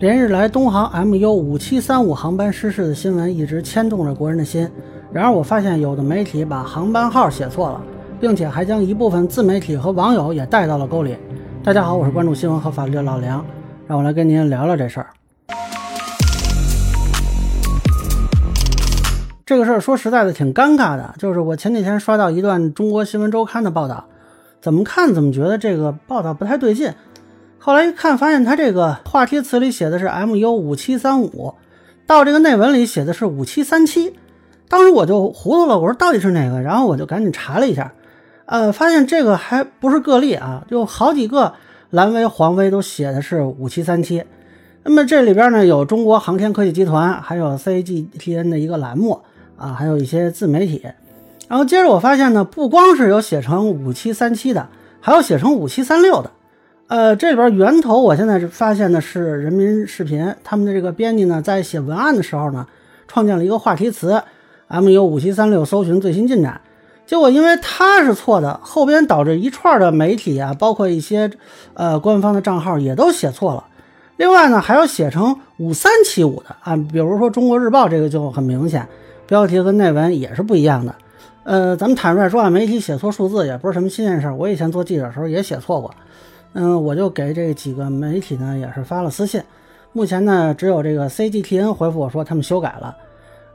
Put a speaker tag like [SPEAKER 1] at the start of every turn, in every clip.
[SPEAKER 1] 连日来，东航 MU 五七三五航班失事的新闻一直牵动着国人的心。然而，我发现有的媒体把航班号写错了，并且还将一部分自媒体和网友也带到了沟里。大家好，我是关注新闻和法律的老梁，让我来跟您聊聊这事儿。这个事儿说实在的挺尴尬的，就是我前几天刷到一段中国新闻周刊的报道，怎么看怎么觉得这个报道不太对劲。后来一看，发现他这个话题词里写的是 MU 五七三五，到这个内文里写的是五七三七。当时我就糊涂了，我说到底是哪个？然后我就赶紧查了一下，呃，发现这个还不是个例啊，就好几个蓝微、黄微都写的是五七三七。那么这里边呢，有中国航天科技集团，还有 CGTN 的一个栏目啊，还有一些自媒体。然后接着我发现呢，不光是有写成五七三七的，还有写成五七三六的。呃，这边源头我现在是发现的是人民视频，他们的这个编辑呢，在写文案的时候呢，创建了一个话题词，MU 五七三六搜寻最新进展。结果因为他是错的，后边导致一串的媒体啊，包括一些呃官方的账号也都写错了。另外呢，还要写成五三七五的啊，比如说中国日报这个就很明显，标题和内文也是不一样的。呃，咱们坦率说啊，媒体写错数字也不是什么新鲜事儿，我以前做记者的时候也写错过。嗯，我就给这几个媒体呢，也是发了私信。目前呢，只有这个 CGTN 回复我说他们修改了。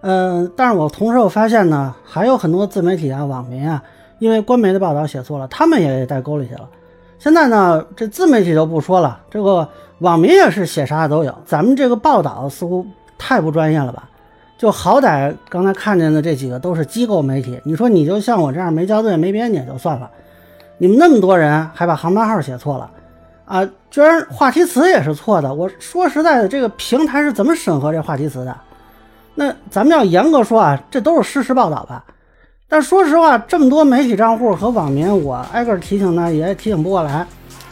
[SPEAKER 1] 嗯，但是我同时又发现呢，还有很多自媒体啊、网民啊，因为官媒的报道写错了，他们也带沟里去了。现在呢，这自媒体就不说了，这个网民也是写啥都有。咱们这个报道似乎太不专业了吧？就好歹刚才看见的这几个都是机构媒体，你说你就像我这样没校对、没编辑也就算了。你们那么多人还把航班号写错了，啊，居然话题词也是错的。我说实在的，这个平台是怎么审核这话题词的？那咱们要严格说啊，这都是事实报道吧？但说实话，这么多媒体账户和网民，我挨个提醒呢，也提醒不过来。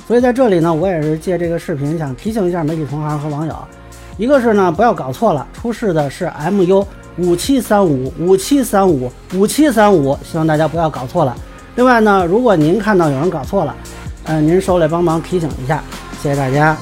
[SPEAKER 1] 所以在这里呢，我也是借这个视频想提醒一下媒体同行和网友，一个是呢，不要搞错了，出事的是 MU 五七三五五七三五五七三五，希望大家不要搞错了。另外呢，如果您看到有人搞错了，呃，您手里帮忙提醒一下，谢谢大家。